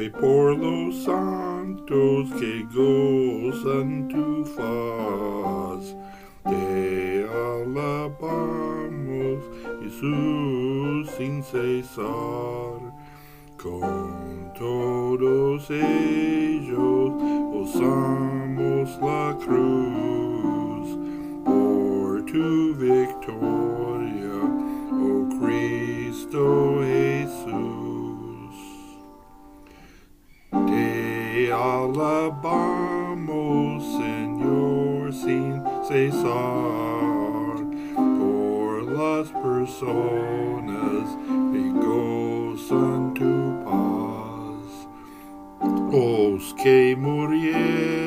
Hoy por los santos que gozan tu faz, te alabamos, Jesús, sin cesar. Con todos ellos usamos la cruz por tu victoria, oh Cristo alabamos, Señor, sin cesar, por las personas que gozan tu paz. Los que murieron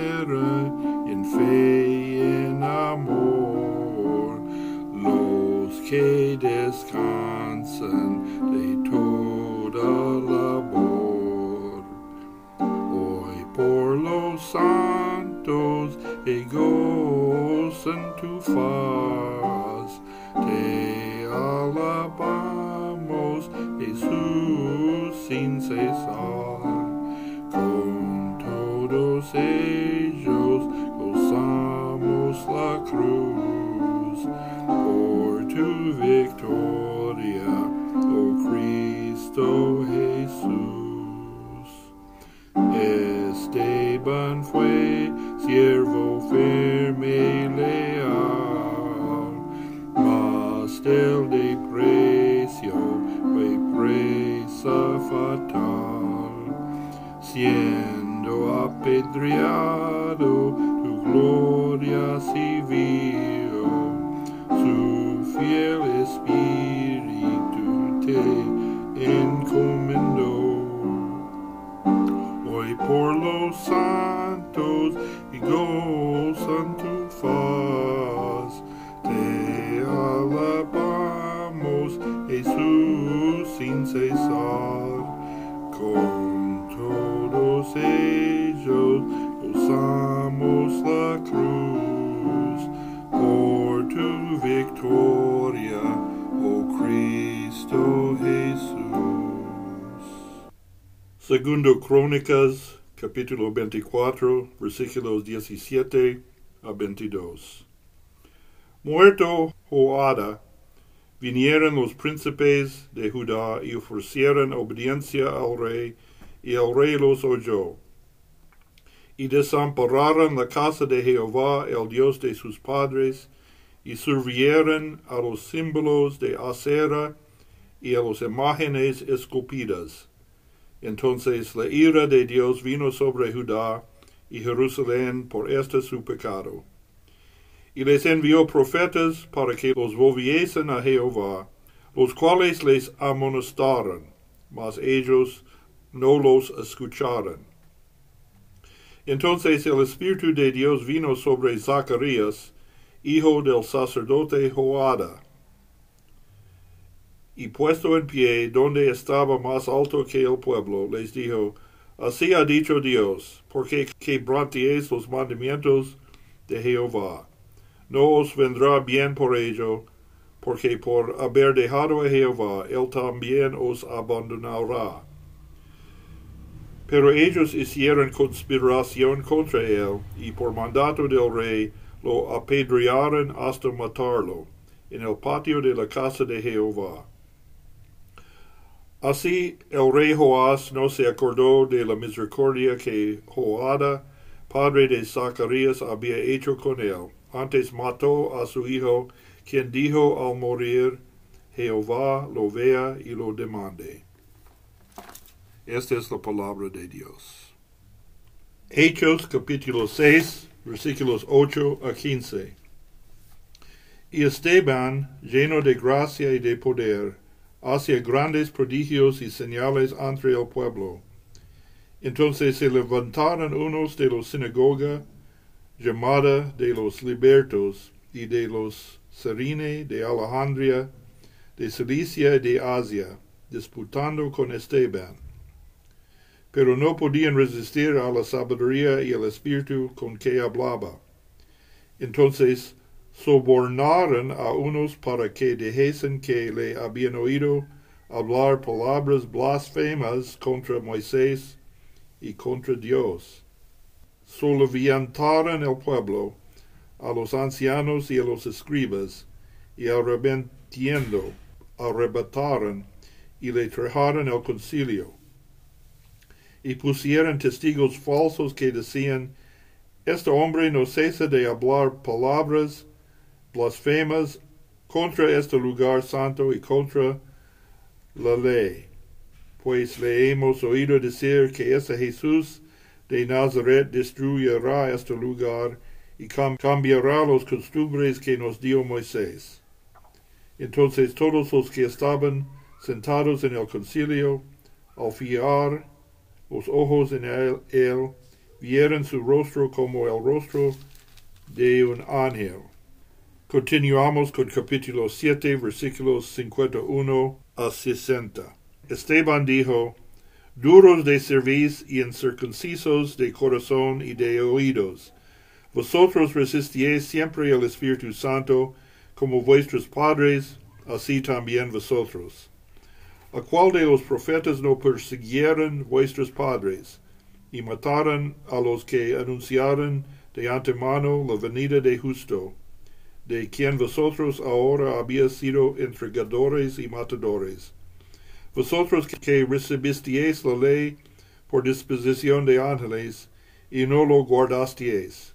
tu faz, te alabamos, Jesús, sin cesar. Con todos ellos gozamos la cruz por tu victoria, oh Cristo Jesús. Esteban fue Segundo Crónicas, capítulo 24, versículos 17 a 22. Muerto Joada, vinieron los príncipes de Judá y ofrecieron obediencia al rey, y el rey los oyó. Y desampararon la casa de Jehová, el Dios de sus padres, y sirvieron a los símbolos de acera y a las imágenes esculpidas. Entonces la ira de Dios vino sobre Judá y Jerusalén por este su pecado. Y les envió profetas para que los volviesen a Jehová, los cuales les amonestaron, mas ellos no los escucharon. Entonces el Espíritu de Dios vino sobre Zacarías, hijo del sacerdote Joada, y puesto en pie donde estaba más alto que el pueblo, les dijo, Así ha dicho Dios, porque quebrantéis los mandamientos de Jehová. No os vendrá bien por ello, porque por haber dejado a Jehová, él también os abandonará. Pero ellos hicieron conspiración contra él, y por mandato del rey lo apedrearon hasta matarlo, en el patio de la casa de Jehová. Así el rey Joás no se acordó de la misericordia que Joada, padre de Zacarías, había hecho con él. Antes mató a su hijo, quien dijo al morir, Jehová lo vea y lo demande. Esta es la palabra de Dios. Hechos capítulo 6, versículos 8 a 15. Y Esteban, lleno de gracia y de poder, hacía grandes prodigios y señales entre el pueblo. Entonces se levantaron unos de la sinagoga, llamada de los libertos, y de los serine de Alejandría, de Cilicia y de Asia, disputando con Esteban. Pero no podían resistir a la sabiduría y el espíritu con que hablaba. Entonces sobornaron a unos para que dijesen que le habían oído hablar palabras blasfemas contra Moisés y contra Dios. Soloviantaron el pueblo, a los ancianos y a los escribas, y arrepentiendo, arrebataron y le trajeron el concilio. Y pusieron testigos falsos que decían, Este hombre no cesa de hablar palabras blasfemas contra este lugar santo y contra la ley. Pues le hemos oído decir que ese Jesús de Nazaret destruirá este lugar y cambiará los costumbres que nos dio Moisés. Entonces todos los que estaban sentados en el concilio, al fiar los ojos en él, él, vieron su rostro como el rostro de un ángel. Continuamos con capítulo 7, versículos 51 a 60. Esteban dijo, Duros de cerviz y incircuncisos de corazón y de oídos, vosotros resistíais siempre al Espíritu Santo, como vuestros padres, así también vosotros. ¿A cuál de los profetas no persiguieron vuestros padres, y mataron a los que anunciaron de antemano la venida de justo, de quien vosotros ahora habéis sido entregadores y matadores? Vosotros que recibisteis la ley por disposición de ángeles, y no lo guardasteis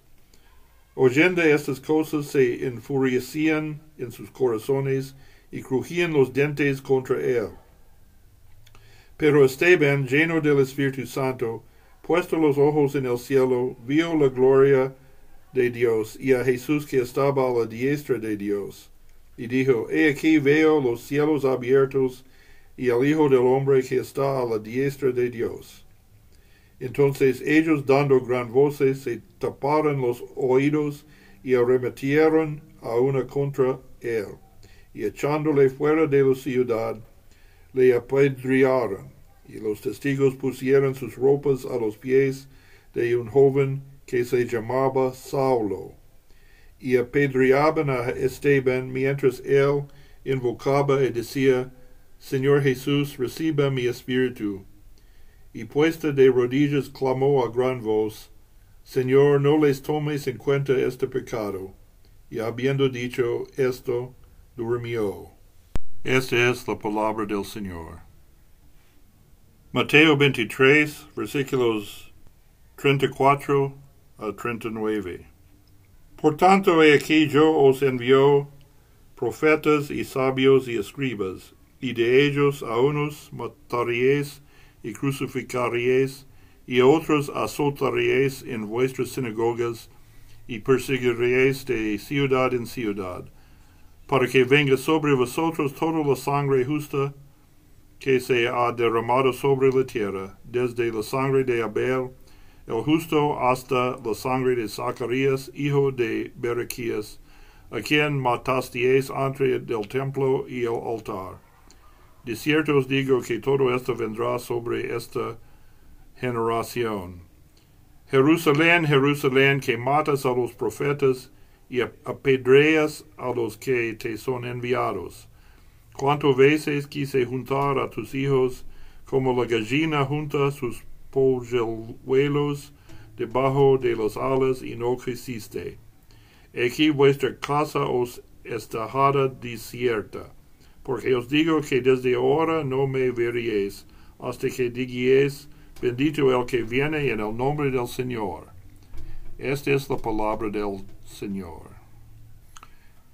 Oyendo estas cosas se enfurecían en sus corazones y crujían los dientes contra él. Pero Esteban, lleno del Espíritu Santo, puesto los ojos en el cielo, vio la gloria de Dios y a Jesús que estaba a la diestra de Dios. Y dijo, He aquí veo los cielos abiertos y al Hijo del Hombre que está a la diestra de Dios. Entonces ellos dando gran voces se taparon los oídos y arremetieron a una contra él, y echándole fuera de la ciudad, le apedrearon, y los testigos pusieron sus ropas a los pies de un joven que se llamaba Saulo, y apedreaban a Esteban mientras él invocaba y decía, Señor Jesús, reciba mi espíritu y puesta de rodillas clamó a gran voz, Señor, no les tomes en cuenta este pecado. Y habiendo dicho esto, durmió. Esta es la palabra del Señor. Mateo 23, versículos 34 a 39. Por tanto, he aquí yo os envío profetas y sabios y escribas, y de ellos a unos mataríais y crucificaríais, y a otros azotaríais en vuestras sinagogas, y perseguiréis de ciudad en ciudad, para que venga sobre vosotros toda la sangre justa que se ha derramado sobre la tierra, desde la sangre de Abel, el justo, hasta la sangre de Zacarías, hijo de Berequías, a quien matasteis entre el templo y el altar de cierto os digo que todo esto vendrá sobre esta generación. Jerusalén, Jerusalén, que matas a los profetas y apedreas a los que te son enviados. Cuántas veces quise juntar a tus hijos como la gallina junta sus polluelos debajo de las alas y no quisiste. Aquí vuestra casa os estajada desierta porque os digo que desde ahora no me veréis, hasta que digáis, bendito el que viene en el nombre del Señor. Esta es la palabra del Señor.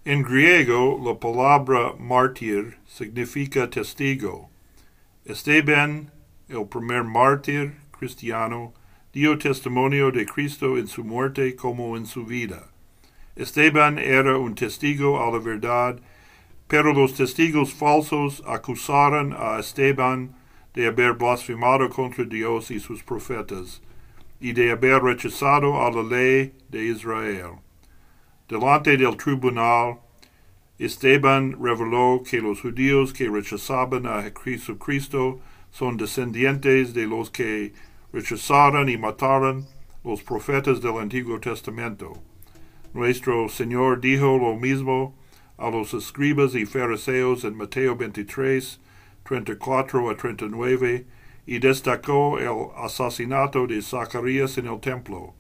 En griego, la palabra mártir significa testigo. Esteban, el primer mártir cristiano, dio testimonio de Cristo en su muerte como en su vida. Esteban era un testigo a la verdad pero los testigos falsos acusaron a Esteban de haber blasfemado contra Dios y sus profetas, y de haber rechazado a la ley de Israel. Delante del tribunal, Esteban reveló que los judíos que rechazaban a Jesucristo son descendientes de los que rechazaron y mataron los profetas del Antiguo Testamento. Nuestro Señor dijo lo mismo a los escribas y fariseos en Mateo 23, 34 a 39, y destacó el asesinato de Zacarías en el templo.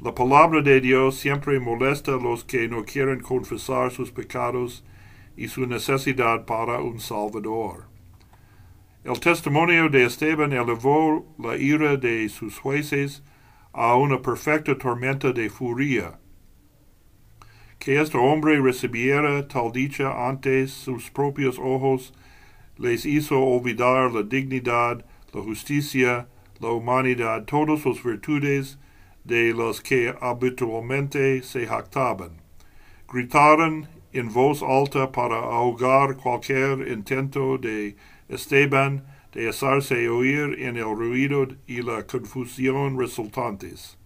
La palabra de Dios siempre molesta a los que no quieren confesar sus pecados y su necesidad para un Salvador. El testimonio de Esteban elevó la ira de sus jueces a una perfecta tormenta de furia. Que este hombre recibiera tal dicha ante sus propios ojos les hizo olvidar la dignidad, la justicia, la humanidad, todas las virtudes de las que habitualmente se jactaban. Gritaron en voz alta para ahogar cualquier intento de Esteban de hacerse oír en el ruido y la confusión resultantes.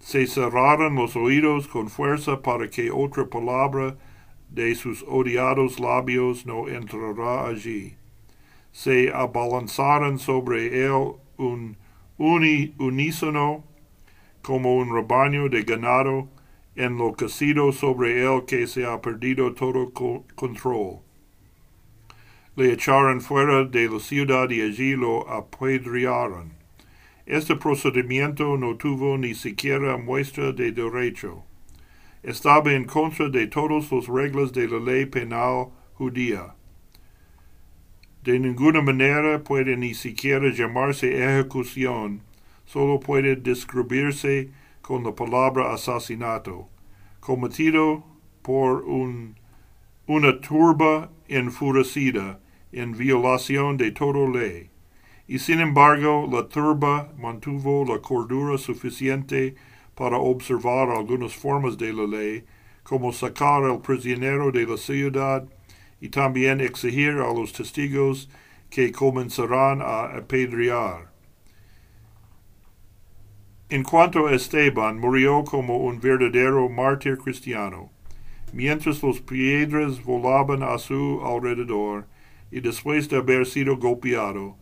Se cerraron los oídos con fuerza para que otra palabra de sus odiados labios no entrará allí. Se abalanzaron sobre él un unísono como un rebaño de ganado enloquecido sobre él que se ha perdido todo control. Le echaron fuera de la ciudad y allí lo apedrearon. Este procedimiento no tuvo ni siquiera muestra de derecho. Estaba en contra de todas las reglas de la ley penal judía. De ninguna manera puede ni siquiera llamarse ejecución, solo puede describirse con la palabra asesinato, cometido por un, una turba enfurecida en violación de toda ley. Y sin embargo, la turba mantuvo la cordura suficiente para observar algunas formas de la ley, como sacar al prisionero de la ciudad y también exigir a los testigos que comenzarán a apedrear. En cuanto a Esteban, murió como un verdadero mártir cristiano. Mientras los piedras volaban a su alrededor, y después de haber sido golpeado,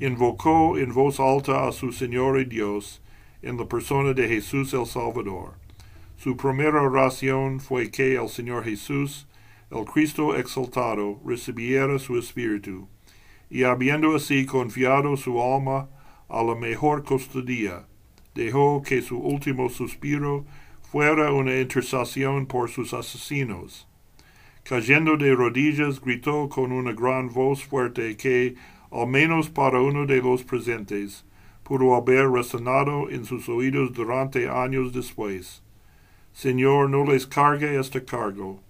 invocó en voz alta a su Señor y Dios en la persona de Jesús el Salvador. Su primera oración fue que el Señor Jesús, el Cristo exaltado, recibiera su espíritu, y habiendo así confiado su alma a la mejor custodia, dejó que su último suspiro fuera una intercesión por sus asesinos. Cayendo de rodillas, gritó con una gran voz fuerte que, al menos para uno de los presentes, pudo haber resonado en sus oídos durante años después. Señor, no les cargue este cargo.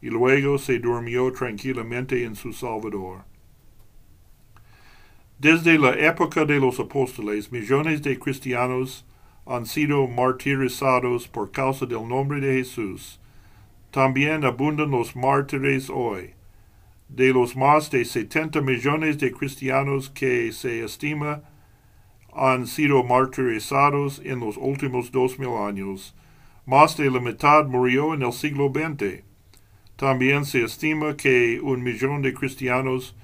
Y luego se durmió tranquilamente en su Salvador. Desde la época de los apóstoles, millones de cristianos han sido martirizados por causa del nombre de Jesús. También abundan los mártires hoy. De los más de 70 millones de cristianos que se estima han sido martirizados en los últimos dos mil años, más de la mitad murió en el siglo XX. También se estima que un millón de cristianos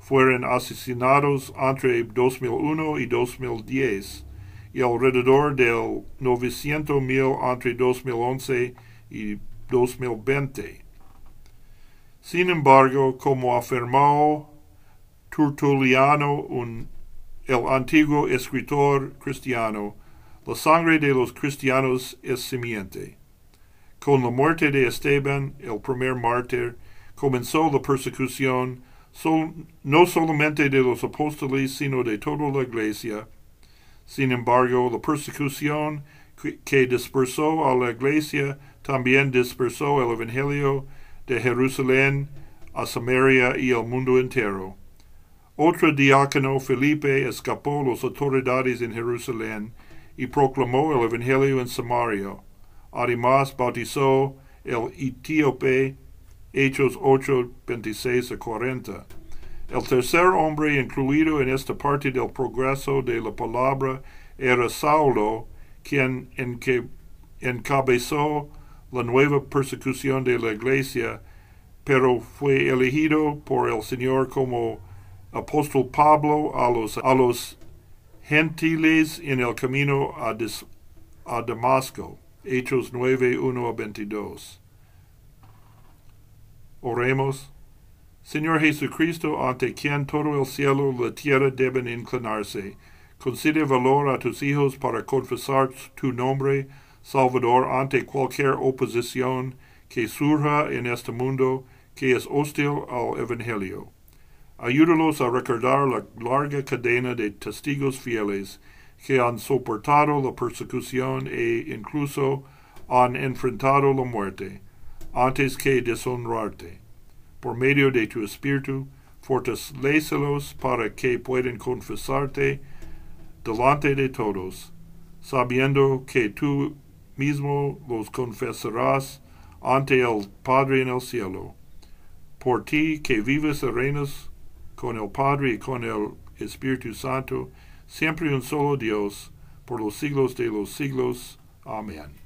fueron asesinados entre 2001 y 2010 y alrededor del 900 mil entre 2011 y 2020. Sin embargo, como afirmó Tertuliano, un, el antiguo escritor cristiano, la sangre de los cristianos es simiente. Con la muerte de Esteban, el primer mártir, comenzó la persecución no solamente de los apóstoles, sino de toda la iglesia. Sin embargo, la persecución que dispersó a la iglesia también dispersó el Evangelio de Jerusalén a Samaria y al mundo entero. Otro diácono, Felipe, escapó las autoridades en Jerusalén y proclamó el Evangelio en Samaria. Además, bautizó el etíope Hechos 8, 26 a 40. El tercer hombre incluido en esta parte del progreso de la palabra era Saulo, quien encabezó la nueva persecución de la iglesia, pero fue elegido por el Señor como apóstol Pablo a los, gentiles en el camino a, a Damasco. Hechos 9, 1 a 22. Oremos. Señor Jesucristo, ante quien todo el cielo y la tierra deben inclinarse, concede valor a tus hijos para confesar tu nombre, Salvador, ante cualquier oposición que surja en este mundo que es hostil al Evangelio. Ayúdalos a recordar la larga cadena de testigos fieles que han soportado la persecución e incluso han enfrentado la muerte, antes que deshonrarte por medio de tu Espíritu, fortalecelos para que puedan confesarte delante de todos, sabiendo que tú mismo los confesarás ante el Padre en el cielo. Por ti que vives y reinas con el Padre y con el Espíritu Santo, siempre un solo Dios, por los siglos de los siglos. Amén.